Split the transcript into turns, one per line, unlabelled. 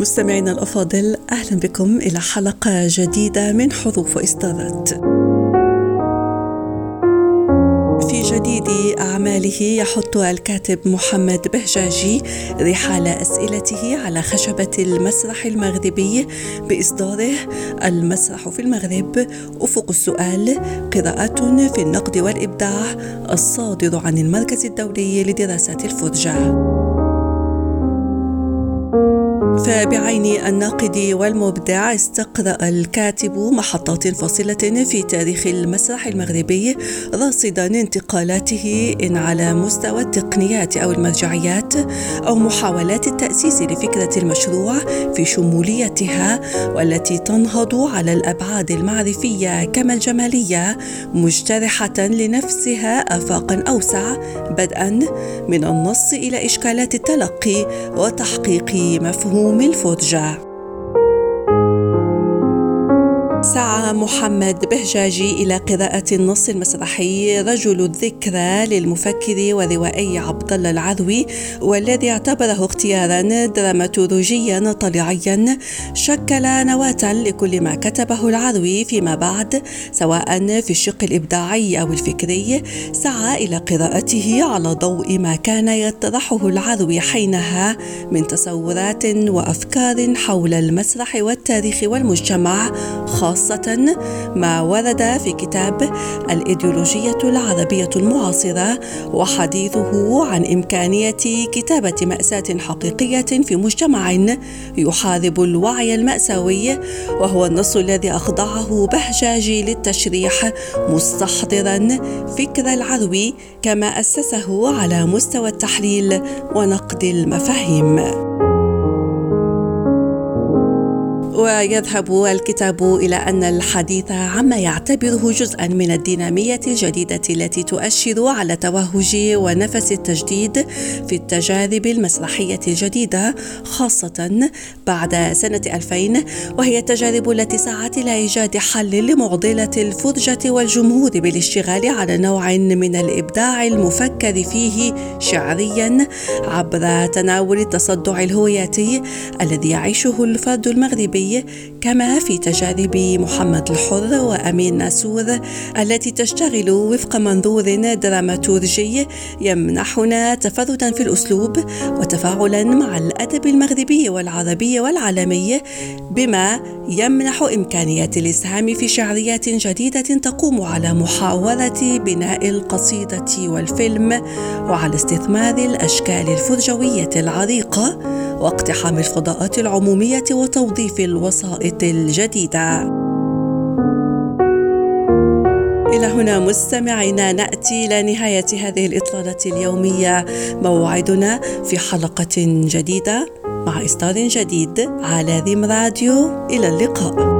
مستمعينا الأفاضل أهلا بكم إلى حلقة جديدة من حروف وإصدارات. في جديد أعماله يحط الكاتب محمد بهجاجي رحال أسئلته على خشبة المسرح المغربي بإصداره. المسرح في المغرب أفق السؤال قراءات في النقد والإبداع الصادر عن المركز الدولي لدراسات الفرجة. فبعين الناقد والمبدع استقرأ الكاتب محطات فاصلة في تاريخ المسرح المغربي راصدا انتقالاته إن على مستوى التقنيات أو المرجعيات أو محاولات التأسيس لفكرة المشروع في شموليتها والتي تنهض على الأبعاد المعرفية كما الجمالية مجترحة لنفسها آفاقا أوسع بدءا من النص إلى إشكالات التلقي وتحقيق مفهوم مفهوم الفرجة محمد بهجاجي إلى قراءة النص المسرحي رجل الذكرى للمفكر والروائي عبد الله العذوي والذي اعتبره اختيارا دراماتورجيا طليعيا شكل نواة لكل ما كتبه العذوي فيما بعد سواء في الشق الإبداعي أو الفكري سعى إلى قراءته على ضوء ما كان يطرحه العذوي حينها من تصورات وأفكار حول المسرح والتاريخ والمجتمع خاصة ما ورد في كتاب الإيديولوجية العربية المعاصرة وحديثه عن إمكانية كتابة مأساة حقيقية في مجتمع يحارب الوعي المأساوي وهو النص الذي أخضعه بهجاجي للتشريح مستحضرا فكر العروي كما أسسه على مستوى التحليل ونقد المفاهيم. ويذهب الكتاب إلى أن الحديث عما يعتبره جزءا من الدينامية الجديدة التي تؤشر على توهج ونفس التجديد في التجارب المسرحية الجديدة خاصة بعد سنة 2000 وهي التجارب التي سعت إلى إيجاد حل لمعضلة الفرجة والجمهور بالاشتغال على نوع من الإبداع المفكر فيه شعريا عبر تناول التصدع الهوياتي الذي يعيشه الفرد المغربي كما في تجارب محمد الحر وأمين ناسور التي تشتغل وفق منظور دراماتورجي يمنحنا تفردا في الأسلوب وتفاعلا مع الأدب المغربي والعربي والعالمي بما يمنح إمكانية الإسهام في شعريات جديدة تقوم على محاولة بناء القصيدة والفيلم وعلى استثمار الأشكال الفرجوية العريقة. واقتحام الفضاءات العمومية وتوظيف الوسائط الجديدة. إلى هنا مستمعينا نأتي إلى نهاية هذه الإطلالة اليومية. موعدنا في حلقة جديدة مع إصدار جديد على ذيم راديو. إلى اللقاء.